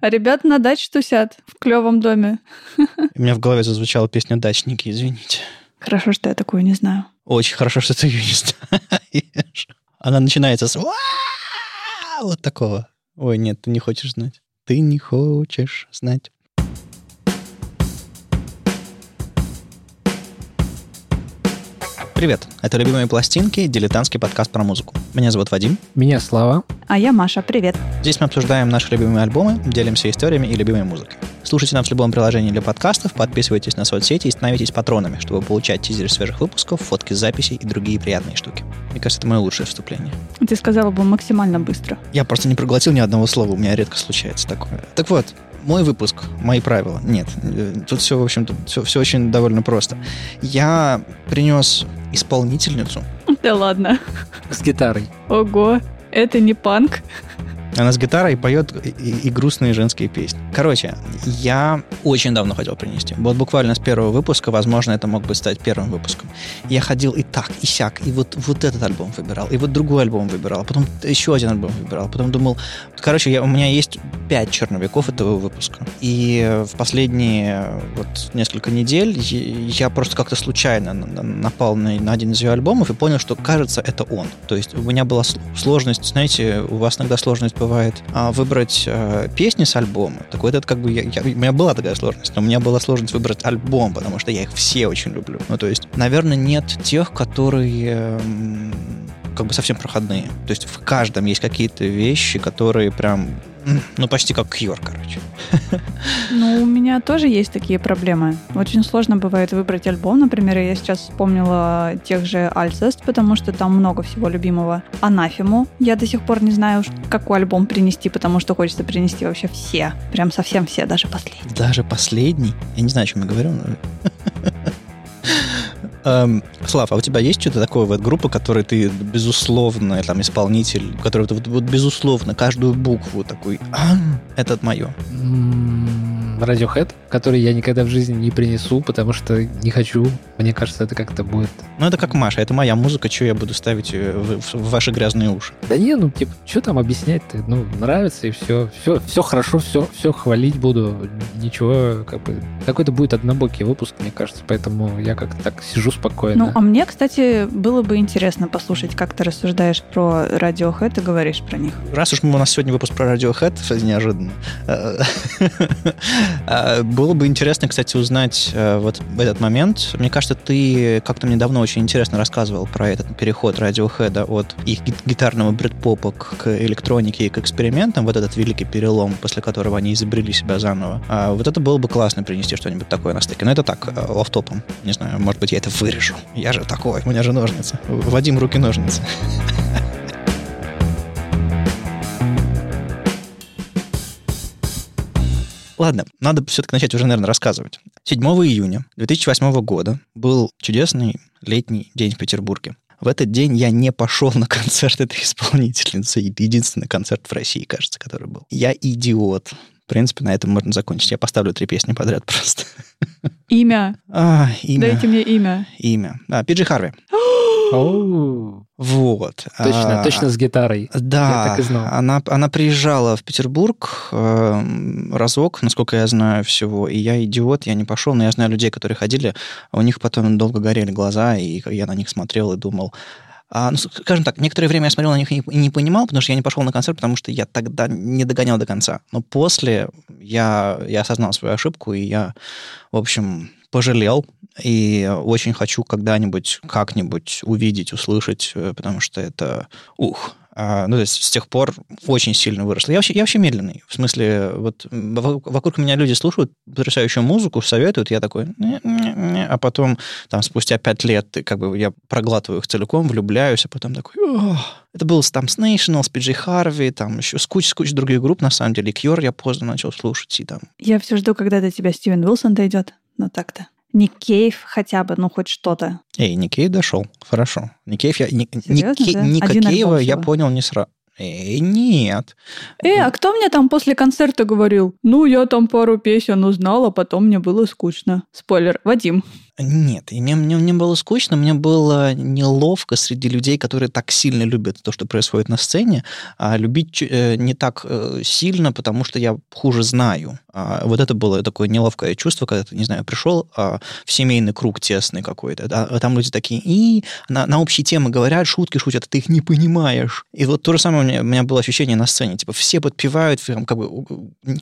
А ребят на даче тусят в клевом доме. У меня в голове зазвучала песня «Дачники», извините. Хорошо, что я такую не знаю. Очень хорошо, что ты ее не знаешь. Она начинается с вот такого. Ой, нет, ты не хочешь знать. Ты не хочешь знать. Привет, это «Любимые пластинки» дилетантский подкаст про музыку. Меня зовут Вадим. Меня Слава. А я Маша, привет. Здесь мы обсуждаем наши любимые альбомы, делимся историями и любимой музыкой. Слушайте нас в любом приложении для подкастов, подписывайтесь на соцсети и становитесь патронами, чтобы получать тизеры свежих выпусков, фотки записей и другие приятные штуки. Мне кажется, это мое лучшее вступление. Ты сказала бы максимально быстро. Я просто не проглотил ни одного слова, у меня редко случается такое. Так вот, мой выпуск, мои правила. Нет, э, тут все, в общем-то, все, все очень довольно просто. Я принес исполнительницу. Да ладно. С гитарой. Ого, это не панк. Она с гитарой поет и, и грустные женские песни. Короче, я очень давно хотел принести. Вот буквально с первого выпуска, возможно, это мог бы стать первым выпуском. Я ходил и так, и сяк, и вот, вот этот альбом выбирал, и вот другой альбом выбирал, потом еще один альбом выбирал, потом думал... Короче, я, у меня есть пять черновиков этого выпуска. И в последние вот несколько недель я просто как-то случайно напал на, на один из ее альбомов и понял, что, кажется, это он. То есть у меня была сложность, знаете, у вас иногда сложность бывает а, выбрать а, песни с альбома. Так вот, это как бы... Я, я, у меня была такая сложность, но у меня была сложность выбрать альбом, потому что я их все очень люблю. Ну, то есть, наверное, нет тех, которые как бы совсем проходные. То есть в каждом есть какие-то вещи, которые прям ну, почти как Cure, короче. Ну, у меня тоже есть такие проблемы. Очень сложно бывает выбрать альбом. Например, я сейчас вспомнила тех же Alcest, потому что там много всего любимого. Анафему. Я до сих пор не знаю, какой альбом принести, потому что хочется принести вообще все. Прям совсем все, даже последний. Даже последний? Я не знаю, о чем я говорю, но... Эм, Слав, а у тебя есть что-то такое вот группа, которой ты безусловно там исполнитель, который вот, вот безусловно каждую букву такой, а, это мое? Radiohead, который я никогда в жизни не принесу, потому что не хочу. Мне кажется, это как-то будет... Ну, это как Маша, это моя музыка, что я буду ставить э, в, в, в ваши грязные уши? Да не, ну, типа, что там объяснять-то? Ну, нравится и все. Все, все хорошо, все, все хвалить буду. Ничего, как бы... Какой-то будет однобокий выпуск, мне кажется, поэтому я как-то так сижу спокойно. Ну, а мне, кстати, было бы интересно послушать, как ты рассуждаешь про Radiohead и говоришь про них. Раз уж у нас сегодня выпуск про Radiohead, неожиданно, э, А, было бы интересно, кстати, узнать э, вот в этот момент. Мне кажется, ты как-то мне давно очень интересно рассказывал про этот переход Radiohead от их гитарного бредпопа к электронике и к экспериментам, вот этот великий перелом, после которого они изобрели себя заново. А вот это было бы классно принести что-нибудь такое на стыке. Но это так, э, офтопом. Не знаю, может быть, я это вырежу. Я же такой, у меня же ножницы. Вадим, руки-ножницы. Ладно, надо все-таки начать уже, наверное, рассказывать. 7 июня 2008 года был чудесный летний день в Петербурге. В этот день я не пошел на концерт этой исполнительницы. Единственный концерт в России, кажется, который был. Я идиот. В принципе, на этом можно закончить. Я поставлю три песни подряд просто. Имя. А, имя. Дайте мне имя. Имя. А, Пиджи Харви. Вот. Точно, а, точно с гитарой. Да. Я так и знал. Она, она приезжала в Петербург э, разок, насколько я знаю всего, и я идиот, я не пошел, но я знаю людей, которые ходили, у них потом долго горели глаза, и я на них смотрел и думал, а, ну, скажем так, некоторое время я смотрел на них и не, понимал, потому что я не пошел на концерт, потому что я тогда не догонял до конца. Но после я, я осознал свою ошибку, и я, в общем, пожалел и очень хочу когда-нибудь, как-нибудь увидеть, услышать, э, потому что это, ух, а, ну, то есть с тех пор очень сильно выросло. Я вообще, я вообще медленный. В смысле, вот вокруг меня люди слушают потрясающую музыку, советуют, я такой, не, не, не. а потом там спустя пять лет как бы я проглатываю их целиком, влюбляюсь, а потом такой, Ох. это был там с National, с Пиджей Харви, там еще с кучей, с кучей других групп, на самом деле. Кьор я поздно начал слушать. И там... Я все жду, когда до тебя Стивен Уилсон дойдет. но так-то. Ник Кейв хотя бы, ну, хоть что-то. Эй, Ник Кейв дошел. Хорошо. Ник Кейв, я... Ник, Серьезно, Ник, да? Ника Кейва я понял не сразу. Эй, нет. Эй, а кто мне там после концерта говорил? Ну, я там пару песен узнала, потом мне было скучно. Спойлер, Вадим. Нет, и мне, мне, мне было скучно, мне было неловко среди людей, которые так сильно любят то, что происходит на сцене, а любить э, не так э, сильно, потому что я хуже знаю. А вот это было такое неловкое чувство, когда ты, не знаю, пришел а, в семейный круг тесный какой-то, да, а там люди такие, и на, на общие темы говорят, шутки шутят, а ты их не понимаешь. И вот то же самое у меня, у меня было ощущение на сцене, типа все подпевают, как бы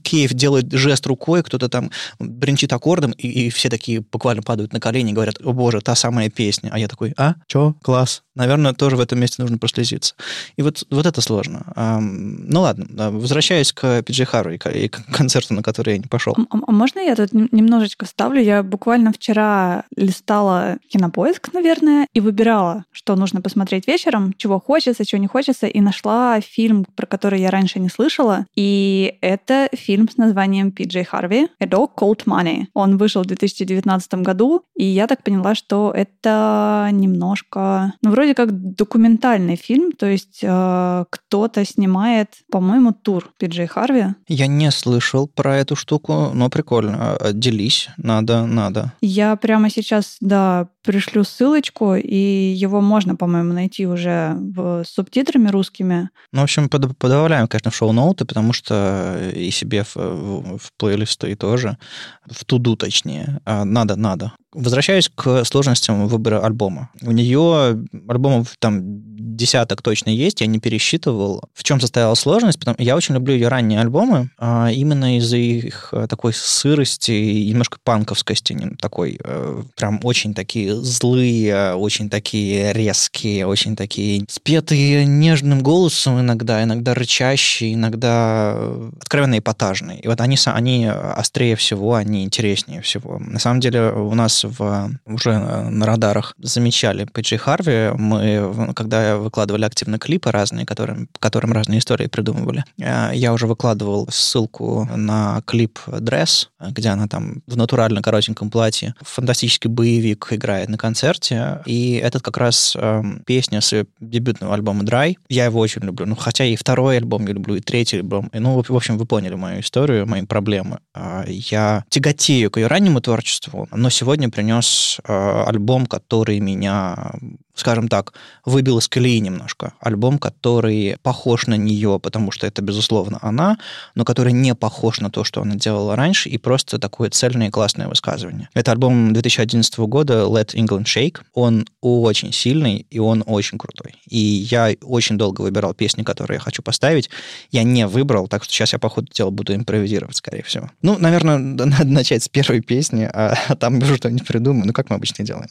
Киев делает жест рукой, кто-то там бренчит аккордом, и, и все такие буквально падают на колени и говорят, о боже, та самая песня. А я такой, а, чё, класс. Наверное, тоже в этом месте нужно прослезиться. И вот, вот это сложно. Ну ладно, возвращаясь к Пиджи Хару и к концерту, на который я не пошел. А, а можно я тут немножечко ставлю? Я буквально вчера листала кинопоиск, наверное, и выбирала, что нужно посмотреть вечером, чего хочется, чего не хочется, и нашла фильм, про который я раньше не слышала. И это фильм с названием Пиджей Харви «A Dog Called Money». Он вышел в 2019 году, и я так поняла, что это немножко, ну, вроде вроде как документальный фильм, то есть э, кто-то снимает, по-моему, тур Пиджей Харви. Я не слышал про эту штуку, но прикольно. А, делись, надо, надо. Я прямо сейчас, да, пришлю ссылочку, и его можно, по-моему, найти уже в, с субтитрами русскими. Ну, в общем, под, подавляем, конечно, в шоу-ноуты, потому что и себе в, в, в плейлисты тоже, в туду точнее. А, надо, надо. Возвращаюсь к сложностям выбора альбома. У нее альбомов там десяток точно есть, я не пересчитывал. В чем состояла сложность? Потому я очень люблю ее ранние альбомы, а именно из-за их э, такой сырости и немножко панковскости, такой э, прям очень такие злые, очень такие резкие, очень такие спетые нежным голосом иногда, иногда рычащие, иногда э, откровенно эпатажные. И вот они, они острее всего, они интереснее всего. На самом деле у нас в, уже на радарах замечали Пиджи Харви. Мы, когда выкладывали активно клипы разные, которым, которым разные истории придумывали, э, я уже выкладывал ссылку на клип «Дресс», где она там в натурально коротеньком платье, фантастический боевик играет на концерте, и этот как раз э, песня с дебютного альбома «Dry». Я его очень люблю, ну, хотя и второй альбом я люблю, и третий альбом. И, ну, в общем, вы поняли мою историю, мои проблемы. А, я тяготею к ее раннему творчеству, но сегодня принес э, альбом, который меня скажем так, выбил из колеи немножко. Альбом, который похож на нее, потому что это, безусловно, она, но который не похож на то, что она делала раньше, и просто такое цельное и классное высказывание. Это альбом 2011 года Let England Shake. Он очень сильный, и он очень крутой. И я очень долго выбирал песни, которые я хочу поставить. Я не выбрал, так что сейчас я, по ходу дела, буду импровизировать, скорее всего. Ну, наверное, надо начать с первой песни, а там уже что-нибудь придумаю. Ну, как мы обычно делаем.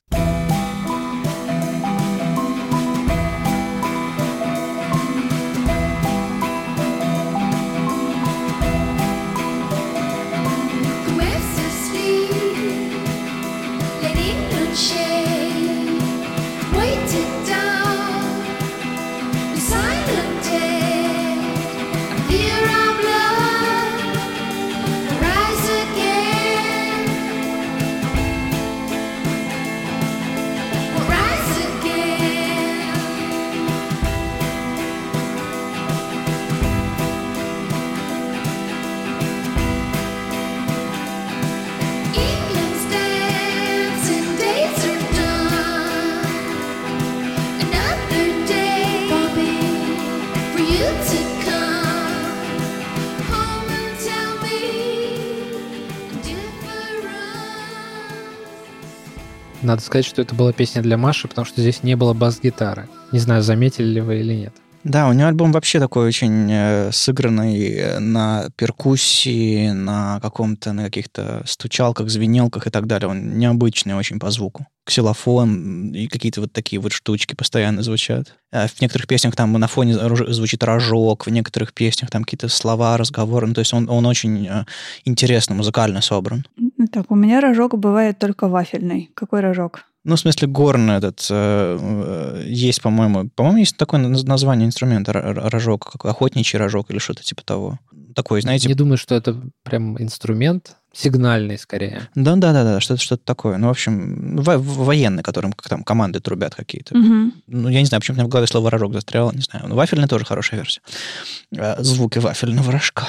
Надо сказать, что это была песня для Маши, потому что здесь не было бас-гитары. Не знаю, заметили ли вы или нет. Да, у нее альбом вообще такой очень э, сыгранный э, на перкуссии, на каком-то, на каких-то стучалках, звенелках и так далее. Он необычный очень по звуку. Ксилофон и какие-то вот такие вот штучки постоянно звучат. А в некоторых песнях там на фоне звучит рожок, в некоторых песнях там какие-то слова, разговоры. Ну, то есть он, он очень э, интересно, музыкально собран. Так, у меня рожок бывает только вафельный. Какой рожок? Ну, в смысле, горн этот э, э, есть, по-моему. По-моему, есть такое название инструмента рожок, как охотничий рожок или что-то типа того. Такой, знаете. Не думаю, что это прям инструмент сигнальный скорее. Да, да, да, да, что-то что такое. Ну, в общем, во- военный, которым как там команды трубят какие-то. Угу. Ну, я не знаю, почему у меня в голове слово рожок застряло, не знаю. Но вафельный тоже хорошая версия. Э, звуки вафельного рожка.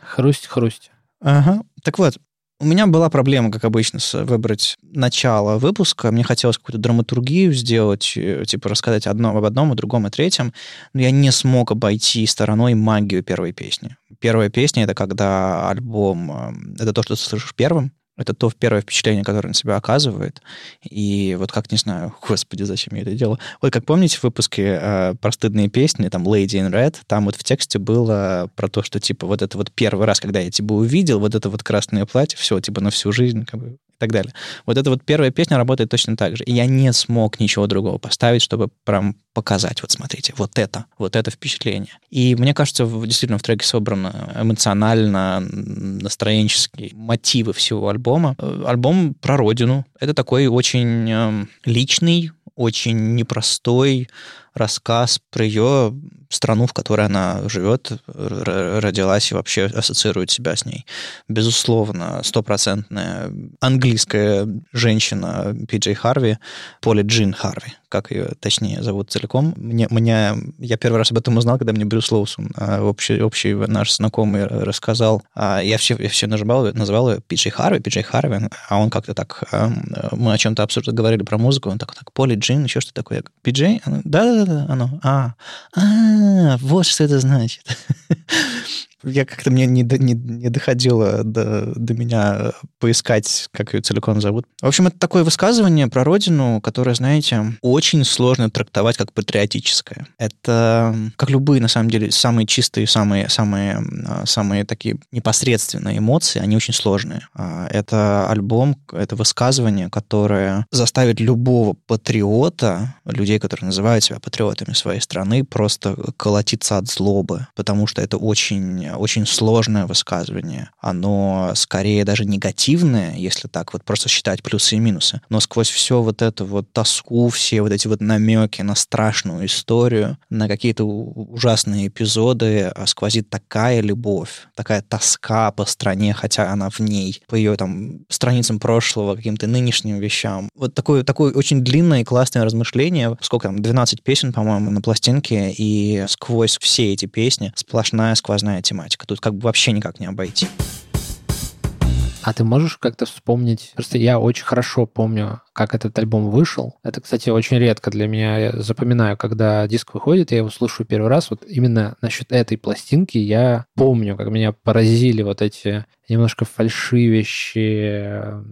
Хрусть, хрусть. Ага. Так вот, У меня была проблема, как обычно, выбрать начало выпуска. Мне хотелось какую-то драматургию сделать, э, типа рассказать одно, об одном, о другом, о третьем. Но я не смог обойти стороной магию первой песни. Первая песня — это когда альбом... Э, это то, что ты слышишь первым, это то первое впечатление, которое на себя оказывает. И вот как, не знаю, господи, зачем я это делал. Вот как помните в выпуске э, про стыдные песни, там Lady in Red, там вот в тексте было про то, что типа вот это вот первый раз, когда я тебя увидел, вот это вот красное платье, все, типа на всю жизнь, как бы, так далее. Вот эта вот первая песня работает точно так же. И я не смог ничего другого поставить, чтобы прям показать, вот смотрите, вот это, вот это впечатление. И мне кажется, действительно в треке собрано эмоционально, настроенческие мотивы всего альбома. Э, альбом про родину. Это такой очень эм, личный, очень непростой рассказ про ее страну, в которой она живет, родилась и вообще ассоциирует себя с ней. Безусловно, стопроцентная английская женщина Пи Джей Харви, Поли Джин Харви, как ее точнее зовут целиком. Мне, меня, я первый раз об этом узнал, когда мне Брюс Лоусон, а, общий, общий наш знакомый, рассказал. А, я все, я все называл, называл ее Пи Джей Харви, Пи Джей Харви, а он как-то так, а, мы о чем-то абсолютно говорили про музыку, он так, так, Поли Джин, еще что такое? Пи Джей? Да-да-да, оно. А, а, вот что это значит. Я как-то мне не, не, не доходило до, до меня поискать, как ее целиком зовут. В общем, это такое высказывание про родину, которое, знаете, очень сложно трактовать как патриотическое. Это, как любые, на самом деле, самые чистые, самые, самые, а, самые такие непосредственные эмоции, они очень сложные. А, это альбом, это высказывание, которое заставит любого патриота, людей, которые называют себя патриотами своей страны, просто колотиться от злобы, потому что это очень очень сложное высказывание. Оно скорее даже негативное, если так вот просто считать плюсы и минусы. Но сквозь все вот это вот тоску, все вот эти вот намеки на страшную историю, на какие-то ужасные эпизоды а, сквозит такая любовь, такая тоска по стране, хотя она в ней, по ее там страницам прошлого, каким-то нынешним вещам. Вот такое, такое очень длинное и классное размышление. Сколько там, 12 песен, по-моему, на пластинке, и сквозь все эти песни сплошная сквозная тематика тематика. Тут как бы вообще никак не обойти. А ты можешь как-то вспомнить? Просто я очень хорошо помню, как этот альбом вышел. Это, кстати, очень редко для меня. Я запоминаю, когда диск выходит, я его слушаю первый раз. Вот именно насчет этой пластинки я помню, как меня поразили вот эти немножко фальшивящие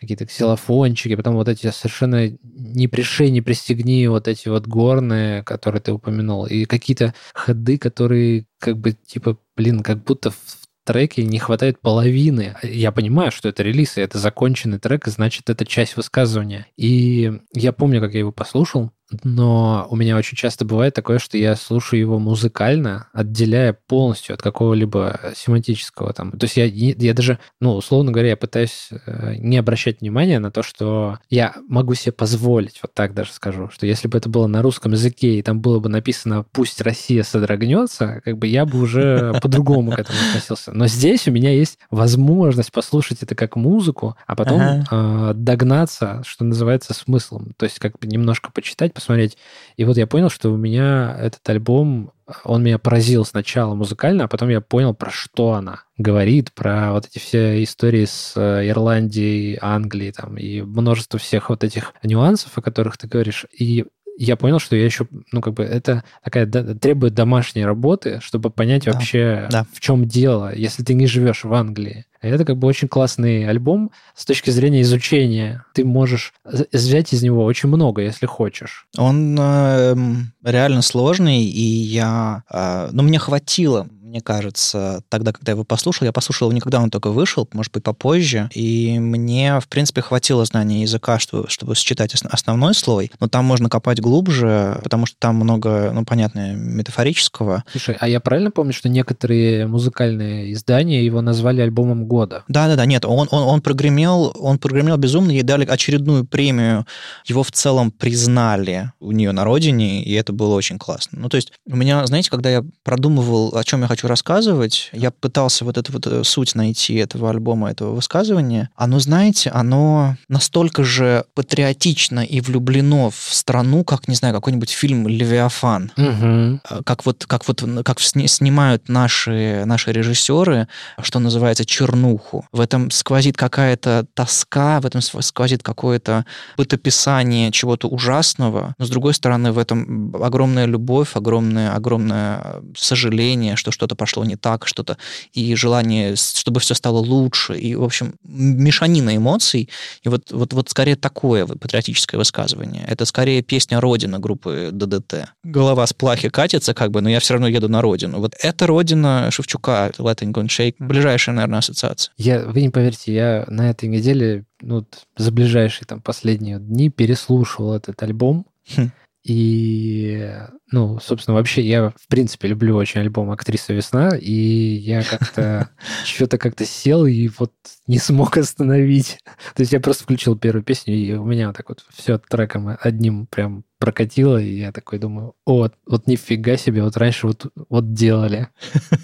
какие-то ксилофончики, потом вот эти совершенно не пришей, не пристегни вот эти вот горные, которые ты упомянул, и какие-то ходы, которые как бы типа, блин, как будто в треке не хватает половины. Я понимаю, что это релиз, и это законченный трек, значит, это часть высказывания. И я помню, как я его послушал, но у меня очень часто бывает такое, что я слушаю его музыкально, отделяя полностью от какого-либо семантического там. То есть я, я даже, ну, условно говоря, я пытаюсь э, не обращать внимания на то, что я могу себе позволить, вот так даже скажу, что если бы это было на русском языке, и там было бы написано «Пусть Россия содрогнется», как бы я бы уже по-другому к этому относился. Но здесь у меня есть возможность послушать это как музыку, а потом ага. э, догнаться, что называется, смыслом. То есть как бы немножко почитать, посмотреть. И вот я понял, что у меня этот альбом, он меня поразил сначала музыкально, а потом я понял, про что она говорит, про вот эти все истории с э, Ирландией, Англией там, и множество всех вот этих нюансов, о которых ты говоришь. И я понял, что я еще, ну, как бы, это такая да, требует домашней работы, чтобы понять да, вообще, да. в чем дело, если ты не живешь в Англии. Это как бы очень классный альбом с точки зрения изучения. Ты можешь взять из него очень много, если хочешь. Он э, реально сложный, и я... Э, ну, мне хватило мне кажется, тогда, когда я его послушал, я послушал его не когда он только вышел, может быть, попозже, и мне, в принципе, хватило знания языка, чтобы, чтобы считать основной слой, но там можно копать глубже, потому что там много, ну, понятно, метафорического. Слушай, а я правильно помню, что некоторые музыкальные издания его назвали альбомом года? Да-да-да, нет, он, он, он прогремел, он прогремел безумно, ей дали очередную премию, его в целом признали у нее на родине, и это было очень классно. Ну, то есть у меня, знаете, когда я продумывал, о чем я хочу хочу рассказывать. Я пытался вот эту вот э, суть найти этого альбома, этого высказывания. Оно, знаете, оно настолько же патриотично и влюблено в страну, как, не знаю, какой-нибудь фильм «Левиафан». Э, Как вот, как вот как сни- снимают наши, наши режиссеры, что называется, чернуху. В этом сквозит какая-то тоска, в этом сквозит какое-то бытописание чего-то ужасного, но с другой стороны в этом огромная любовь, огромное, огромное сожаление, что что-то пошло не так, что-то и желание, чтобы все стало лучше, и, в общем, мешанина эмоций, и вот, вот, вот скорее такое патриотическое высказывание. Это скорее песня «Родина» группы ДДТ. Голова с плахи катится, как бы, но я все равно еду на родину. Вот это родина Шевчука, Letting Go and Shake, ближайшая, наверное, ассоциация. Я, вы не поверите, я на этой неделе, ну, за ближайшие там последние дни переслушивал этот альбом. Хм. И, ну, собственно, вообще я, в принципе, люблю очень альбом «Актриса весна», и я как-то что-то как-то сел и вот не смог остановить. То есть я просто включил первую песню, и у меня вот так вот все треком одним прям прокатило, и я такой думаю, о, вот, вот нифига себе, вот раньше вот, вот делали.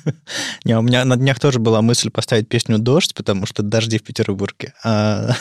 Не, у меня на днях тоже была мысль поставить песню «Дождь», потому что дожди в Петербурге. А,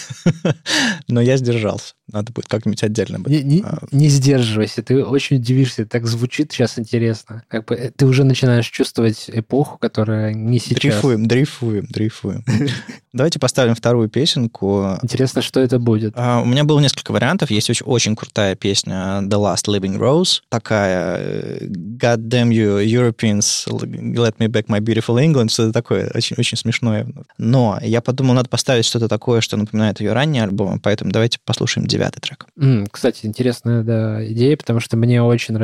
Но я сдержался. Надо будет как-нибудь отдельно. А, не сдерживайся, ты очень удивишься, так звучит сейчас интересно. Как бы э, ты уже начинаешь чувствовать эпоху, которая не сейчас. Дрейфуем, дрейфуем, дрейфуем. Давайте поставим вторую песенку. Интересно, что это будет. А, У меня было несколько вариантов. Есть очень, очень крутая песня The Last Living Rose. Такая э, God damn you, Europeans, let me back my beautiful England. Что-то такое очень, очень смешное. Но я подумал, надо поставить что-то такое, что напоминает ее ранние альбомы, поэтому давайте послушаем девятый трек. М, кстати, интересная да, идея, потому что мне очень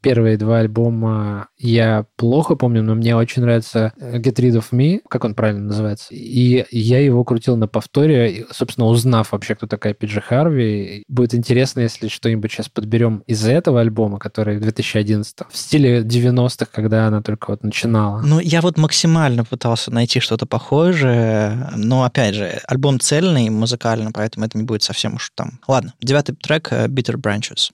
первые два альбома. Я плохо помню, но мне очень нравится э, Get Rid of Me, как он правильно называется. И я его крутил на повторе, собственно, узнав вообще, кто такая Пиджи Харви. Будет интересно, если что-нибудь сейчас подберем из этого альбома, который 2011 в стиле 90-х, когда она только вот начинала. Ну, я вот максимально пытался найти что-то похожее, но, опять же, альбом цельный музыкально, поэтому это не будет совсем уж там. Ладно, девятый трек э, Bitter Branches.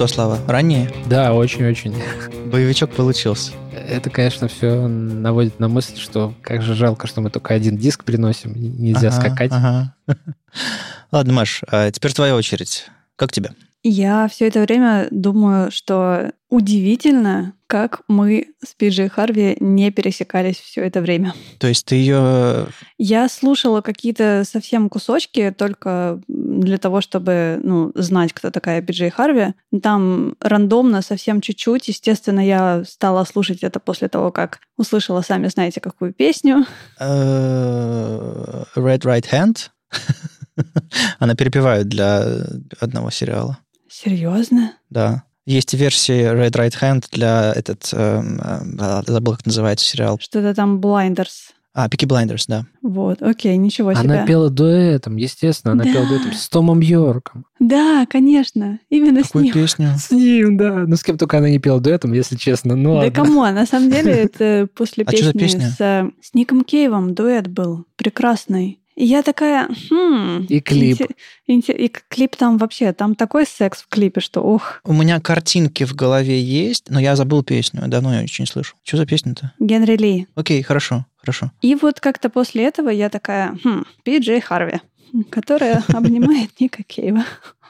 Что, Слава, раннее? Да, очень-очень. Боевичок получился. Это, конечно, все наводит на мысль, что как же жалко, что мы только один диск приносим, нельзя Ага, скакать. ага. Ладно, Маш, а теперь твоя очередь. Как тебе? Я все это время думаю, что удивительно, как мы с Пиджей Харви не пересекались все это время. То есть ты ее... Я слушала какие-то совсем кусочки только для того, чтобы ну, знать, кто такая Пиджей Харви. Там рандомно, совсем чуть-чуть. Естественно, я стала слушать это после того, как услышала, сами знаете, какую песню. э, Red Right Hand? Она перепевает для одного сериала. Серьезно? Да. Есть версия Red Right Hand для этот... эм, э, забыл, как называется сериал. Что-то там Blinders. А, Пики Blinders, да. Вот, окей, ничего себе. Она пела дуэтом, естественно, она Да. пела дуэтом с Томом Йорком. Да, конечно, именно с Какую ним. песню? С ним, да. Ну, с кем только она не пела дуэтом, если честно. Ну, Да кому? На самом деле это после А за песни с, э, с Ником Кейвом дуэт был прекрасный. И я такая, хм... И клип. инте- и клип там вообще, там такой секс в клипе, что ох, У меня картинки в голове есть, но я забыл песню. Давно я очень не слышу. Что за песня-то? Генри Ли. Окей, хорошо, хорошо. И вот как-то после этого я такая, хм, Пи Джей Харви, которая обнимает Ника Кейва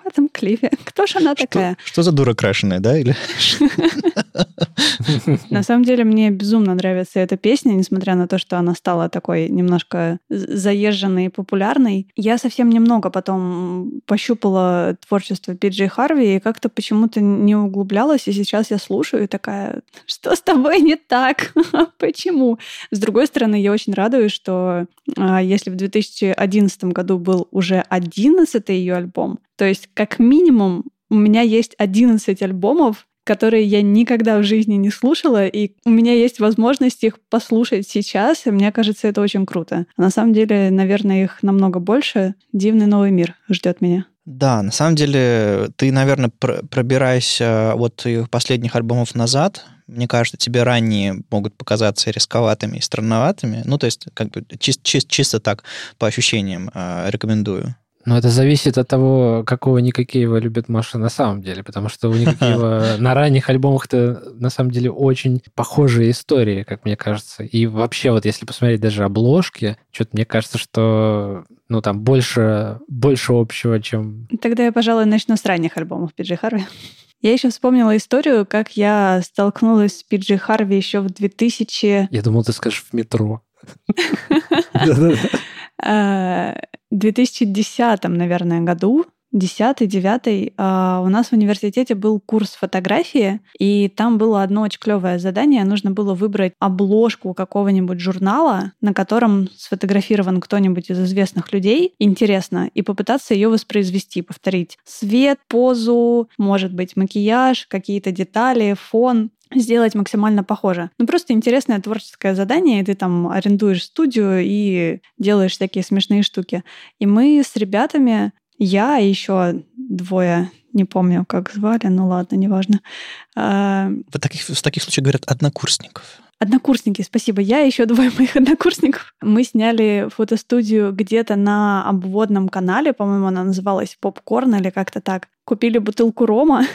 в этом клипе. Кто же она такая? Что, что за дура крашеная, да? Или... На самом деле мне безумно нравится эта песня, несмотря на то, что она стала такой немножко заезженной и популярной. Я совсем немного потом пощупала творчество Пиджей Харви и как-то почему-то не углублялась, и сейчас я слушаю и такая, что с тобой не так? Почему? С другой стороны, я очень радуюсь, что а, если в 2011 году был уже 11 ее альбом, то есть как минимум у меня есть 11 альбомов, которые я никогда в жизни не слушала, и у меня есть возможность их послушать сейчас, и мне кажется, это очень круто. А на самом деле, наверное, их намного больше. Дивный новый мир ждет меня. Да, на самом деле, ты, наверное, пр- пробираешься от их последних альбомов назад. Мне кажется, тебе ранние могут показаться рисковатыми и странноватыми. Ну, то есть, как бы чис- чис- чисто так, по ощущениям, э, рекомендую. Но это зависит от того, какого Никакеева любит Маша на самом деле, потому что у Никакеева на ранних альбомах-то на самом деле очень похожие истории, как мне кажется. И вообще вот если посмотреть даже обложки, что-то мне кажется, что ну там больше, больше общего, чем... Тогда я, пожалуй, начну с ранних альбомов Пиджи Харви. Я еще вспомнила историю, как я столкнулась с Пиджи Харви еще в 2000... Я думал, ты скажешь в метро. Да-да-да. э, 2010, наверное, году, 10 9 у нас в университете был курс фотографии, и там было одно очень клевое задание. Нужно было выбрать обложку какого-нибудь журнала, на котором сфотографирован кто-нибудь из известных людей, интересно, и попытаться ее воспроизвести, повторить. Свет, позу, может быть, макияж, какие-то детали, фон сделать максимально похоже. Ну, просто интересное творческое задание, и ты там арендуешь студию и делаешь такие смешные штуки. И мы с ребятами, я и еще двое, не помню, как звали, ну ладно, неважно. А, В таких, в таких случаях говорят однокурсников. Однокурсники, спасибо. Я и еще двое моих однокурсников. Мы сняли фотостудию где-то на обводном канале, по-моему, она называлась Попкорн или как-то так. Купили бутылку рома,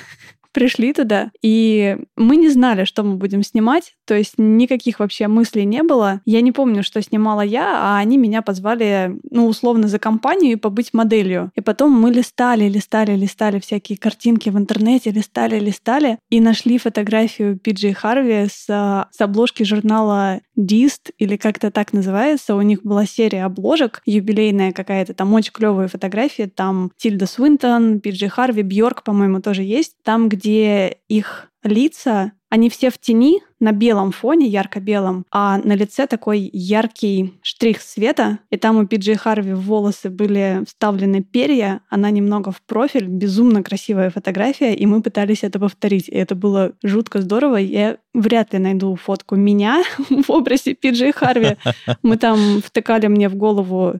пришли туда, и мы не знали, что мы будем снимать, то есть никаких вообще мыслей не было. Я не помню, что снимала я, а они меня позвали, ну, условно, за компанию и побыть моделью. И потом мы листали, листали, листали всякие картинки в интернете, листали, листали, и нашли фотографию Пиджей Харви с, а, с обложки журнала Dist, или как-то так называется. У них была серия обложек, юбилейная какая-то, там очень клевые фотографии, там Тильда Свинтон, Пиджей Харви, Бьорк, по-моему, тоже есть. Там, где их лица, они все в тени на белом фоне, ярко-белом, а на лице такой яркий штрих света, и там у Пиджей Харви в волосы были вставлены перья, она немного в профиль, безумно красивая фотография, и мы пытались это повторить, и это было жутко здорово. Я вряд ли найду фотку меня в образе Пиджей Харви. Мы там втыкали мне в голову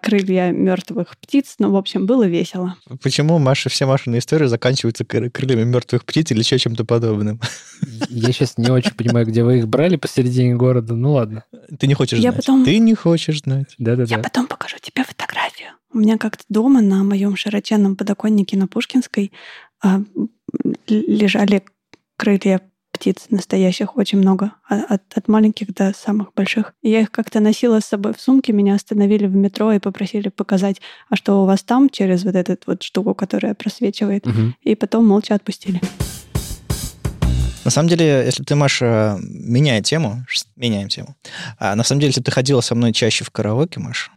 крылья мертвых птиц, но, в общем, было весело. Почему Маша, все Машины истории заканчиваются кры- крыльями мертвых птиц или еще чем-то подобным? Я сейчас не очень понимаю, где вы их брали посередине города. Ну ладно. Ты не хочешь Я знать. потом- Ты не хочешь знать. Я Да-да-да. потом покажу тебе фотографию. У меня как-то дома на моем широченном подоконнике на Пушкинской л- лежали крылья птиц настоящих очень много, а- от, от маленьких до самых больших. И я их как-то носила с собой в сумке, меня остановили в метро и попросили показать, а что у вас там через вот эту вот штуку, которая просвечивает. Мгм. И потом молча отпустили. На самом деле, если ты, Маша, меняя тему, меняем тему. А, на самом деле, если бы ты ходила со мной чаще в караоке, Маша,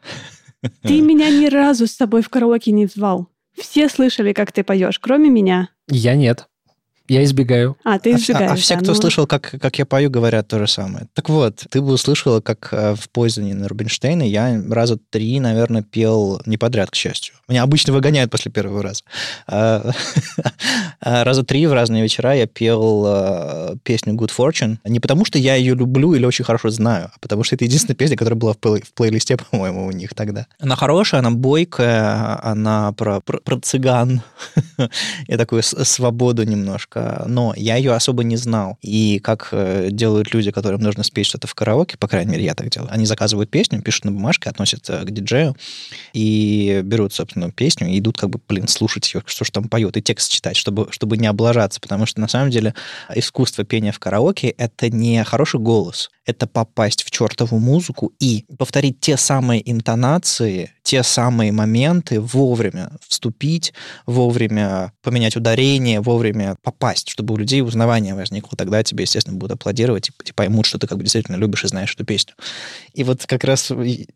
Ты меня ни разу с собой в караоке не звал. Все слышали, как ты поешь, кроме меня. Я нет. Я избегаю. А, ты а, вс- а- избегаешь. а все, да, кто ну, слышал, как, как я пою, говорят то же самое. Так вот, ты бы услышала, как э, в Пойзоне на Рубинштейна я раза три, наверное, пел не подряд, к счастью. Меня обычно выгоняют после первого раза. А, а, Раза три в разные вечера я пел э, песню Good Fortune. Не потому, что я ее люблю или очень хорошо знаю, а потому что это единственная песня, которая была в, плей- в плейлисте, по-моему, у них тогда. Она хорошая, она бойкая, она про, про, про цыган и такую свободу немножко. Э, но я ее особо не знал. И как э, делают люди, которым нужно спеть что-то в караоке, по крайней мере, я так делаю, они заказывают песню, пишут на бумажке, относят э, к диджею и берут, собственно, песню и идут как бы, блин, слушать ее, что же там поет, и текст читать, чтобы, чтобы не облажаться, потому что на самом деле искусство пения в караоке — это не хороший голос, это попасть в чертову музыку и повторить те самые интонации, те самые моменты, вовремя вступить, вовремя поменять ударение, вовремя попасть, чтобы у людей узнавание возникло. Тогда тебе, естественно, будут аплодировать и, и поймут, что ты как бы действительно любишь и знаешь эту песню. И вот как раз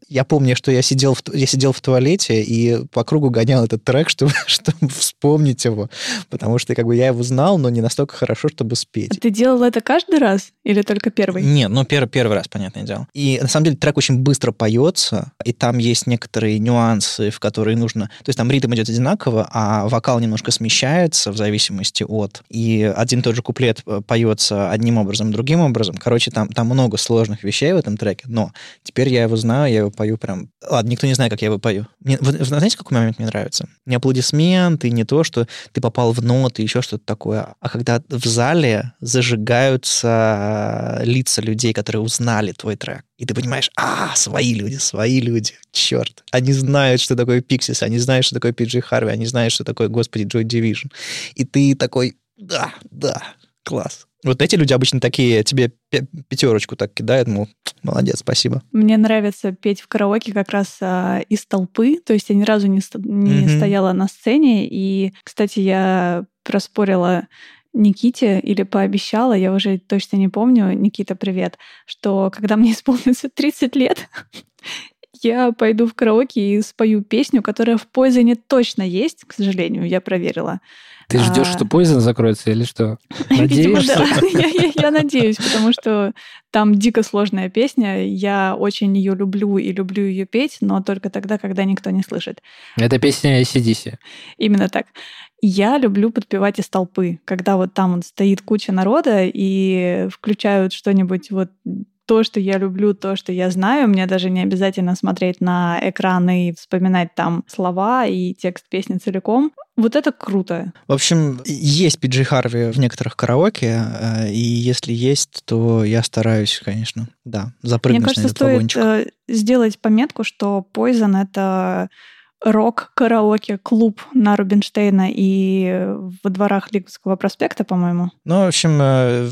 я помню, что я сидел в, я сидел в туалете и по кругу гонял этот трек, чтобы, чтобы вспомнить его, потому что как бы я его знал, но не настолько хорошо, чтобы спеть. Ты делал это каждый раз или только первый? Нет, ну первый, первый раз, понятное дело. И на самом деле трек очень быстро поется, и там есть некоторые нюансы, в которые нужно... То есть там ритм идет одинаково, а вокал немножко смещается в зависимости от... И один и тот же куплет э, поется одним образом, другим образом. Короче, там, там много сложных вещей в этом треке, но теперь я его знаю, я его пою прям... Ладно, никто не знает, как я его пою. Мне, вы, вы знаете, какой момент мне нравится? Не аплодисменты, не то, что ты попал в ноты, еще что-то такое, а когда в зале зажигаются лица людей, которые узнали твой трек. И ты понимаешь, а, свои люди, свои люди, черт. Они знают, что такое Pixies, они знают, что такое PG Harvey, они знают, что такое, господи, Joy Division. И ты такой, да, да, класс. Вот эти люди обычно такие, тебе пя- пятерочку так кидают, мол, молодец, спасибо. Мне нравится петь в караоке как раз а, из толпы, то есть я ни разу не, ст- не Мгм. стояла на сцене. И, кстати, я проспорила Никите или пообещала, я уже точно не помню, Никита, привет, что когда мне исполнится 30 лет, я пойду в караоке и спою песню, которая в Poison точно есть, к сожалению, я проверила. Ты ждешь, А. что Poison закроется или что? Видимо, Надеешься? да. Я, я- я надеюсь, потому что там дико сложная песня. Я очень ее люблю и люблю ее петь, но только тогда, когда никто не слышит. Это песня ACDC. Именно так. Я люблю подпевать из толпы, когда вот там вот стоит куча народа и включают что-нибудь вот то, что я люблю, то, что я знаю. Мне даже не обязательно смотреть на экран и вспоминать там слова и текст песни целиком. Вот это круто. В общем, есть PG Харви в некоторых караоке, э, и если есть, то я стараюсь, конечно, да, Мне запрыгнуть кажется, на этот стоит вагончик. э, сделать пометку, что Poison — это рок-караоке-клуб на Рубинштейна и во дворах Лиговского проспекта, по-моему. Ну, в общем, э,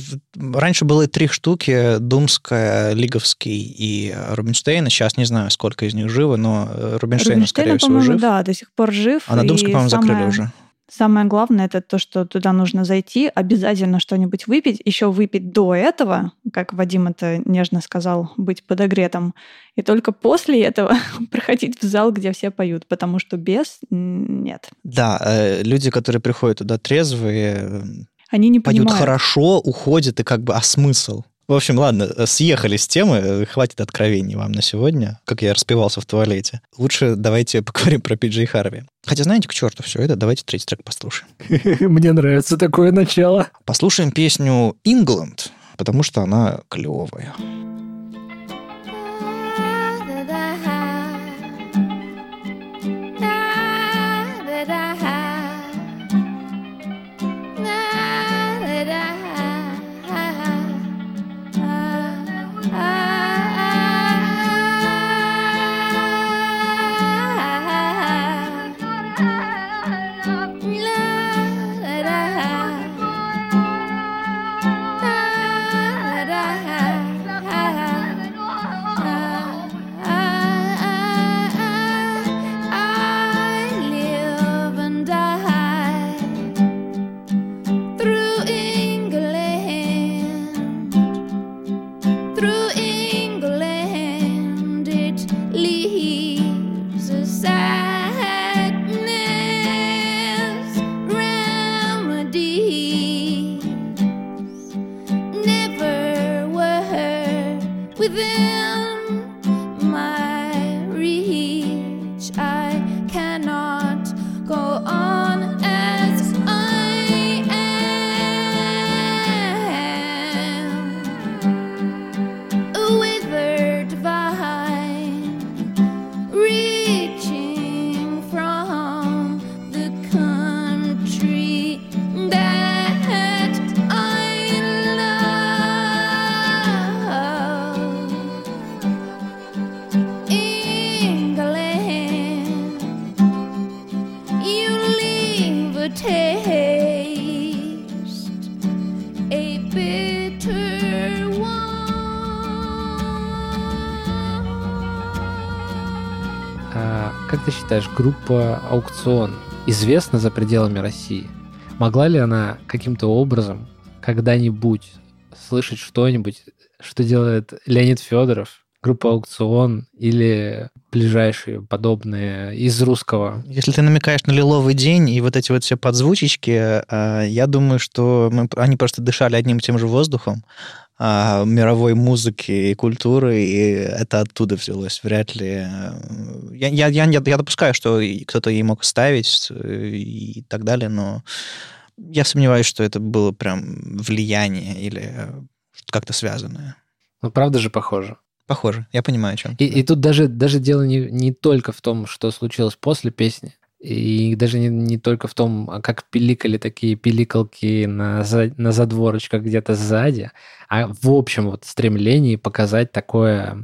раньше было три штуки, Думская, Лиговский и э, Рубинштейн. Сейчас не знаю, сколько из них живо, но э, Рубинштейн, скорее Рубинштейна, всего, по-моему, жив. да, до сих пор жив. А на Думской, по-моему, самое- закрыли уже. Самое главное это то, что туда нужно зайти, обязательно что-нибудь выпить, еще выпить до этого, как Вадим это нежно сказал, быть подогретым, и только после этого проходить в зал, где все поют, потому что без нет. Да, э, люди, которые приходят туда трезвые, Они не поют понимают. хорошо, уходят, и как бы, а смысл? В общем, ладно, э, съехали с темы, э, хватит откровений вам на сегодня, как я распевался в туалете. Лучше давайте поговорим про Пиджей Харви. Хотя, знаете, к черту все это, давайте третий трек послушаем. Мне нравится такое начало. Послушаем песню «England», потому что она клевая. Как ты считаешь, группа «Аукцион» известна за пределами России? Могла ли она каким-то образом когда-нибудь слышать что-нибудь, что делает Леонид Федоров, группа «Аукцион» или ближайшие подобные из русского? Если ты намекаешь на лиловый день и вот эти вот все подзвучечки, э, я думаю, что мы, они просто дышали одним и тем же воздухом а, мировой музыки и культуры, и это оттуда взялось. Вряд ли... э, Я, я, я, я допускаю, что кто-то ей мог ставить э, и так далее, но я сомневаюсь, что это было прям влияние или как-то связанное. Ну, правда же похоже. Похоже, я понимаю, о чем. И, и тут даже, даже дело не, не только в том, что случилось после песни, и даже не, не только в том, а как пиликали такие пиликалки на, за- на задворочках где-то сзади, а в общем вот стремлении показать такое,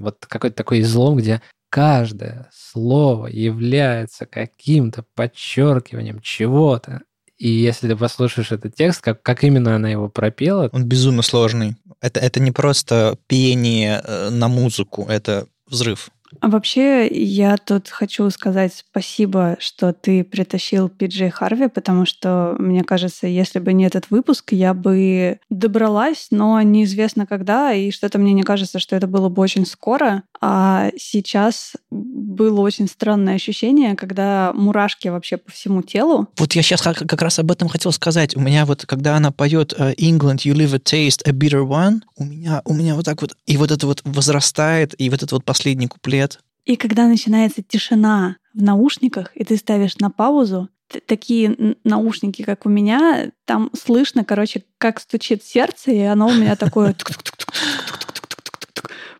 вот какой-то такой излом, где каждое слово является каким-то подчеркиванием чего-то. И если ты послушаешь этот текст, как, как именно она его пропела, Он безумно сложный. Это, это не просто пение э, на музыку, это взрыв. А вообще, я тут хочу сказать спасибо, что ты притащил Пиджей Харви, потому что, мне кажется, если бы не этот выпуск, я бы добралась, но неизвестно когда, и что-то мне не кажется, что это было бы очень скоро. А сейчас было очень странное ощущение, когда мурашки вообще по всему телу. Вот я сейчас как, раз об этом хотел сказать. У меня вот, когда она поет э, England, you live a taste, a bitter one, у меня, у меня вот так вот, и вот это вот возрастает, и вот этот вот последний куплет. И когда начинается тишина в наушниках, и ты ставишь на паузу, такие наушники, как у меня, там слышно, короче, как стучит сердце, и оно у меня такое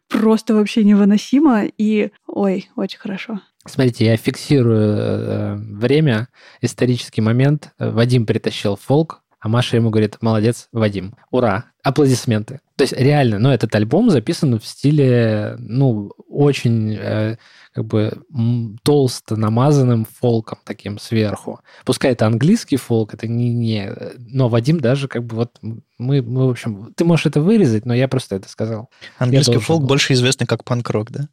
просто вообще невыносимо, и ой, очень хорошо. Смотрите, я фиксирую время, исторический момент. Вадим притащил фолк, а Маша ему говорит, молодец, Вадим, ура, аплодисменты. То есть реально, ну, этот альбом записан в стиле, ну, очень э, как бы толсто намазанным фолком таким сверху. Пускай это английский фолк, это не, не... Но Вадим даже как бы вот мы, мы, в общем, ты можешь это вырезать, но я просто это сказал. Английский фолк был. больше известный как панк-рок, да?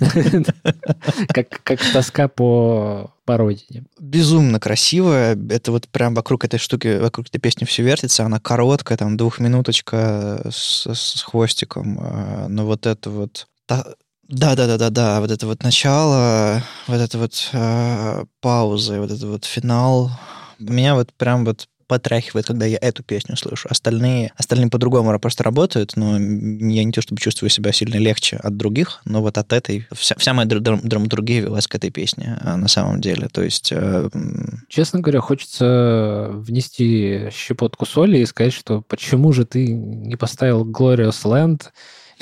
Как, как тоска по, родине. Безумно красивая. Это вот прям вокруг этой штуки, вокруг этой песни все вертится. Она короткая, там двухминуточка с, с хвостиком. А, Но вот это вот... Да, да, да, да, да. Вот это вот начало, вот это вот э, пауза, вот это вот финал. Меня вот прям вот потряхивает, когда я эту песню слышу. Остальные, остальные по-другому просто работают, но я не то чтобы чувствую себя сильно легче от других, но вот от этой... Вся, вся моя др- драм- драматургия велась к этой песне а, на самом деле. То есть... э, Честно говоря, хочется внести щепотку соли и сказать, что почему же ты не поставил Glorious Land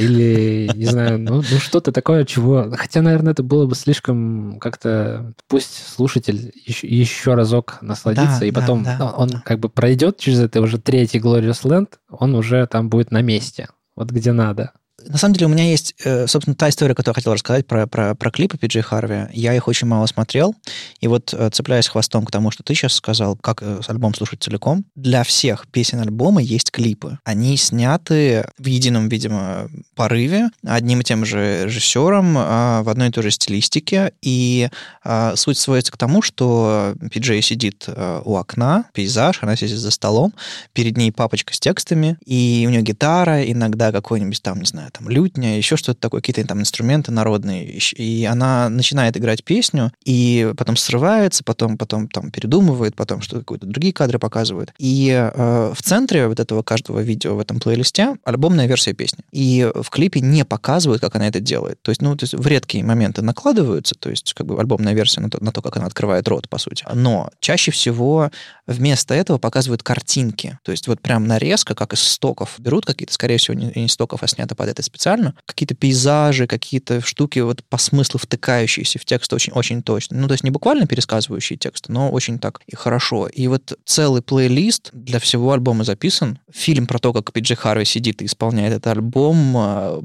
или, не знаю, ну, ну что-то такое, чего... Хотя, наверное, это было бы слишком как-то... Пусть слушатель еще, еще разок насладится, Да, и да, потом да, ну, он да. как бы пройдет через это уже третий Glorious Land, он уже там будет на месте, вот где надо. На самом деле у меня есть, э, собственно, та история, которую я хотел рассказать про, про, про клипы Пиджей Харви. Я их очень мало смотрел. И вот, э, цепляясь хвостом к тому, что ты сейчас сказал, как э, альбом слушать целиком, для всех песен альбома есть клипы. Они сняты в едином, видимо, порыве, одним и тем же режиссером, а, в одной и той же стилистике. И а, суть сводится к тому, что Пиджей сидит у окна, пейзаж, она сидит за столом, перед ней папочка с текстами, и у нее гитара, иногда какой-нибудь там, не знаю, там лютня, еще что-то такое, какие-то там инструменты народные. И она начинает играть песню, и потом срывается, потом, потом там передумывает, потом что-то какие-то другие кадры показывает. И э, в центре вот этого каждого видео в этом плейлисте альбомная версия песни. И в клипе не показывают, как она это делает. То есть, ну, то есть в редкие моменты накладываются, то есть как бы альбомная версия на то, на то, как она открывает рот, по сути. Но чаще всего вместо этого показывают картинки. То есть вот прям нарезка, как из стоков. Берут какие-то, скорее всего, не, не стоков, а снято под это специально. Какие-то пейзажи, какие-то штуки вот по смыслу втыкающиеся в текст очень-очень точно. Ну, то есть не буквально пересказывающие текст, но очень так и хорошо. И вот целый плейлист для всего альбома записан. Фильм про то, как Пиджи Харви сидит и исполняет этот альбом а,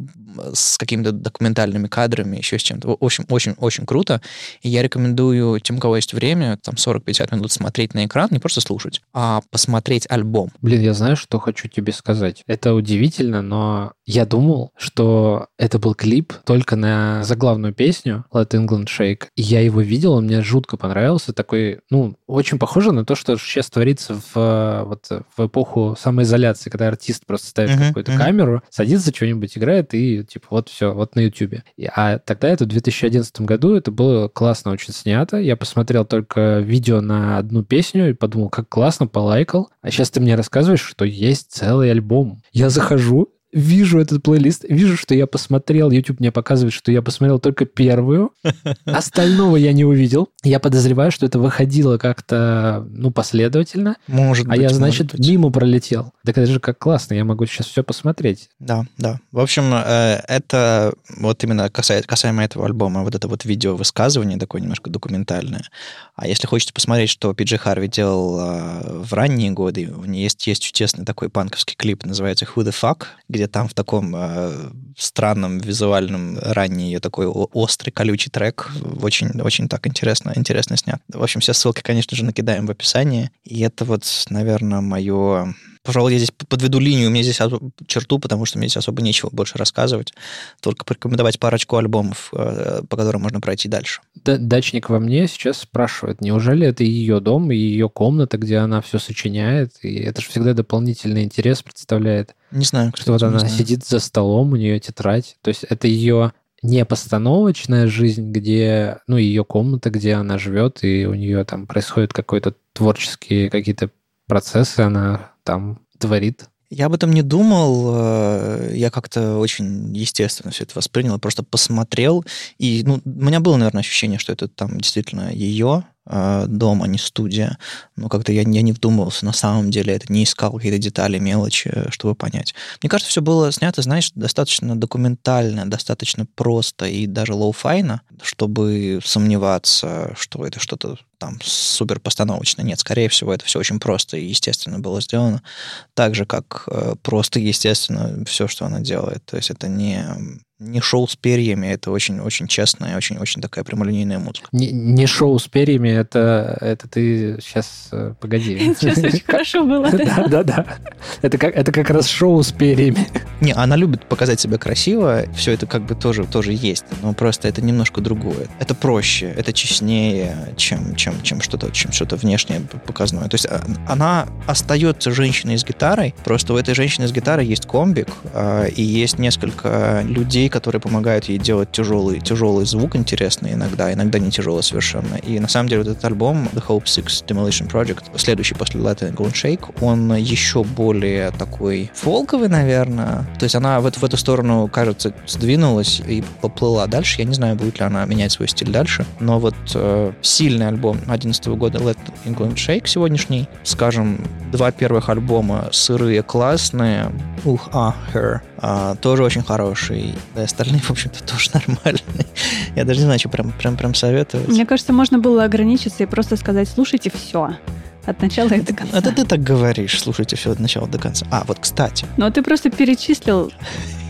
с какими-то документальными кадрами, еще с чем-то. В общем, очень-очень круто. И я рекомендую тем, у кого есть время, там 40-50 минут смотреть на экран, не просто слушать, а посмотреть альбом. Блин, я знаю, что хочу тебе сказать. Это удивительно, но я думал, подумал, что это был клип только на заглавную песню Let England Shake. И я его видел, он мне жутко понравился. Такой, ну, очень похоже на то, что сейчас творится в, вот, в эпоху самоизоляции, когда артист просто ставит Мгм, какую-то мгм. камеру, садится, что-нибудь играет и, типа, вот все, вот на. И- А тогда это в 2011 году, это было классно очень снято. Я посмотрел только видео на одну песню и подумал, как классно, полайкал. А сейчас ты мне рассказываешь, что есть целый альбом. Я захожу, вижу этот плейлист, вижу, что я посмотрел, YouTube мне показывает, что я посмотрел только первую, остального я не увидел. Я подозреваю, что это выходило как-то, ну, последовательно, Может а быть, я, значит, быть. мимо пролетел. Так это же как классно, я могу сейчас все посмотреть. Да, да. В общем, э, это вот именно касается, касаемо этого альбома, вот это вот видео высказывание такое немножко документальное. А если хочете посмотреть, что Пиджи Харви делал э, в ранние годы, у него есть, есть чудесный такой панковский клип, называется Who the Fuck, где там в таком э, странном визуальном ранний ее такой острый, колючий трек. Очень, очень так интересно, интересно снят. В общем, все ссылки, конечно же, накидаем в описании. И это вот, наверное, мое... Пожалуй, я здесь подведу линию, меня здесь черту, потому что мне здесь особо нечего больше рассказывать. Только порекомендовать парочку альбомов, э, по которым можно пройти дальше. Д- Дачник во мне сейчас спрашивает, неужели это ее дом и ее комната, где она все сочиняет? И это же всегда дополнительный интерес представляет. Не знаю, Что вот кстати, она знаю. сидит за столом, у нее тетрадь. То есть это ее не постановочная жизнь, где, ну, ее комната, где она живет, и у нее там происходят какой-то творческие какие-то процессы, она там творит. Я об этом не думал, э, я как-то очень естественно все это воспринял, просто посмотрел, и ну, у меня было, наверное, ощущение, что это там действительно ее дом, а не студия, но как-то я, я не вдумывался, на самом деле это не искал какие-то детали, мелочи, э, чтобы понять. Мне кажется, все было снято, знаешь, достаточно документально, достаточно просто и даже лоу-файно, чтобы сомневаться, что это что-то там супер постановочное. Нет, скорее всего, это все очень просто и естественно было сделано так же, как э, просто, естественно, все, что она делает. То есть это не, не шоу с перьями, это очень-очень честная, очень-очень такая прямолинейная музыка. Не, не шоу с перьями, это, это ты сейчас, погоди. Сейчас очень хорошо было. Да, да, да. Это как, это как раз шоу с перьями. Не, она любит показать себя красиво, все это как бы тоже, тоже есть, но просто это немножко другое. Это проще, это честнее, чем, чем, чем что-то чем что-то внешнее показное. То есть а, она остается женщиной с гитарой, просто у этой женщины с гитарой есть комбик, а, и есть несколько людей, которые помогают ей делать тяжелый, тяжелый звук интересный иногда, иногда не тяжелый совершенно. И на самом деле вот этот альбом The Hope Six Demolition Project, следующий после Let It Go and Shake, он еще более такой фолковый, наверное. То есть она в в эту сторону, кажется, сдвинулась и поплыла дальше. Я не знаю, будет ли она менять свой стиль дальше. Но вот э, сильный альбом 2011 года Let It Go and Shake сегодняшний, скажем, два первых альбома сырые, классные. Ух, а, Her. а, тоже очень хороший. Да, остальные, в общем-то, тоже нормальные. Я даже не знаю, что прям, прям, прям советовать. Мне кажется, можно было ограничиться и просто сказать, слушайте все. От начала и до конца. Это ты так говоришь, слушайте все от начала до конца. А, вот, кстати, Но ты просто перечислил.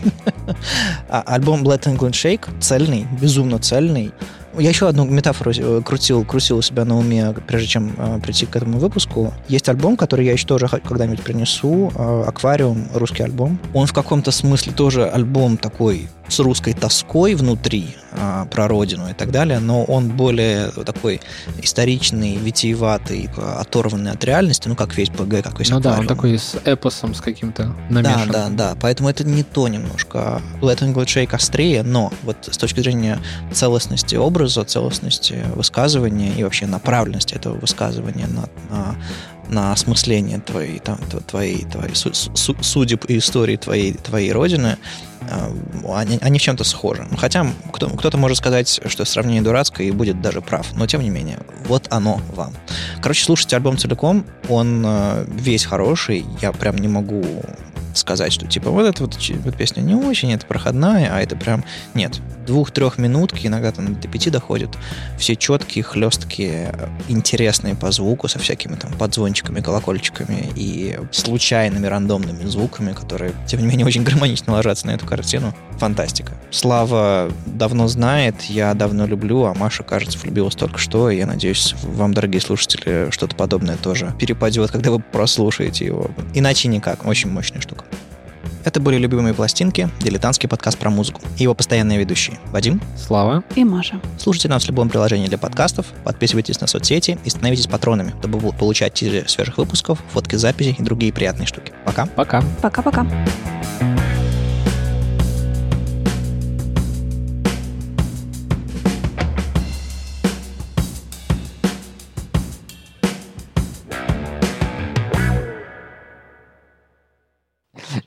а, альбом Blood England Shake цельный, безумно цельный. Я еще одну метафору э, крутил, крутил у себя на уме, прежде чем э, прийти к этому выпуску. Есть альбом, который я еще тоже когда-нибудь принесу, э, «Аквариум», русский альбом. Он в каком-то смысле тоже альбом такой с русской тоской внутри, э, про родину и так далее, но он более такой историчный, витиеватый, э, оторванный от реальности, ну, как весь ПГ, как весь Ну да, он «Аквариум». такой с эпосом, с каким-то Да, намешанным. да, да. Поэтому это не то немножко. Let Glad Shake острее, но вот с точки зрения целостности образа, целостности высказывания и вообще направленности этого высказывания на, на, на осмысление твоей, там, тв- твоей, твоей су- су- судеб и истории твоей, твоей родины, э, они, они в чем-то схожи. Ну, Хотя кто, кто-то может сказать, что сравнение дурацкое и будет даже прав, но тем не менее, вот оно вам. Короче, слушайте альбом целиком, он э, весь хороший, я прям не могу сказать, что типа вот эта вот, вот песня не очень, это проходная, а это прям нет. Двух-трех минутки, иногда там до пяти доходит. Все четкие, хлесткие, интересные по звуку, со всякими там подзвончиками, колокольчиками и случайными рандомными звуками, которые, тем не менее, очень гармонично ложатся на эту картину. Фантастика. Слава давно знает, я давно люблю, а Маша, кажется, влюбилась только что, и я надеюсь, вам, дорогие слушатели, что-то подобное тоже перепадет, когда вы прослушаете его. Иначе никак. Очень мощная штука. Это были «Любимые пластинки», дилетантский подкаст про музыку. И его постоянные ведущие Вадим. Слава. И Маша. Слушайте нас в любом приложении для подкастов, подписывайтесь на соцсети и становитесь патронами, чтобы получать тизеры свежих выпусков, фотки записей и другие приятные штуки. Пока. Пока. Пока-пока.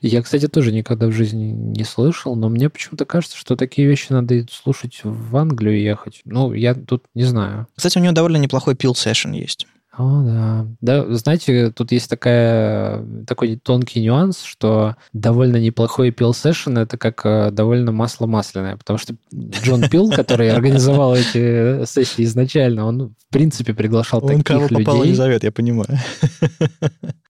Я, кстати, тоже никогда в жизни не слышал, но мне почему-то кажется, что такие вещи надо слушать в Англию ехать. Ну, я тут не знаю. Кстати, у него довольно неплохой пил сессион есть. О, да. Да, знаете, тут есть такая, такой тонкий нюанс, что довольно неплохой пил сессион это как э, довольно масло масляное, потому что Джон Пил, который организовал эти сессии изначально, он, в принципе, приглашал таких людей. зовет, я понимаю.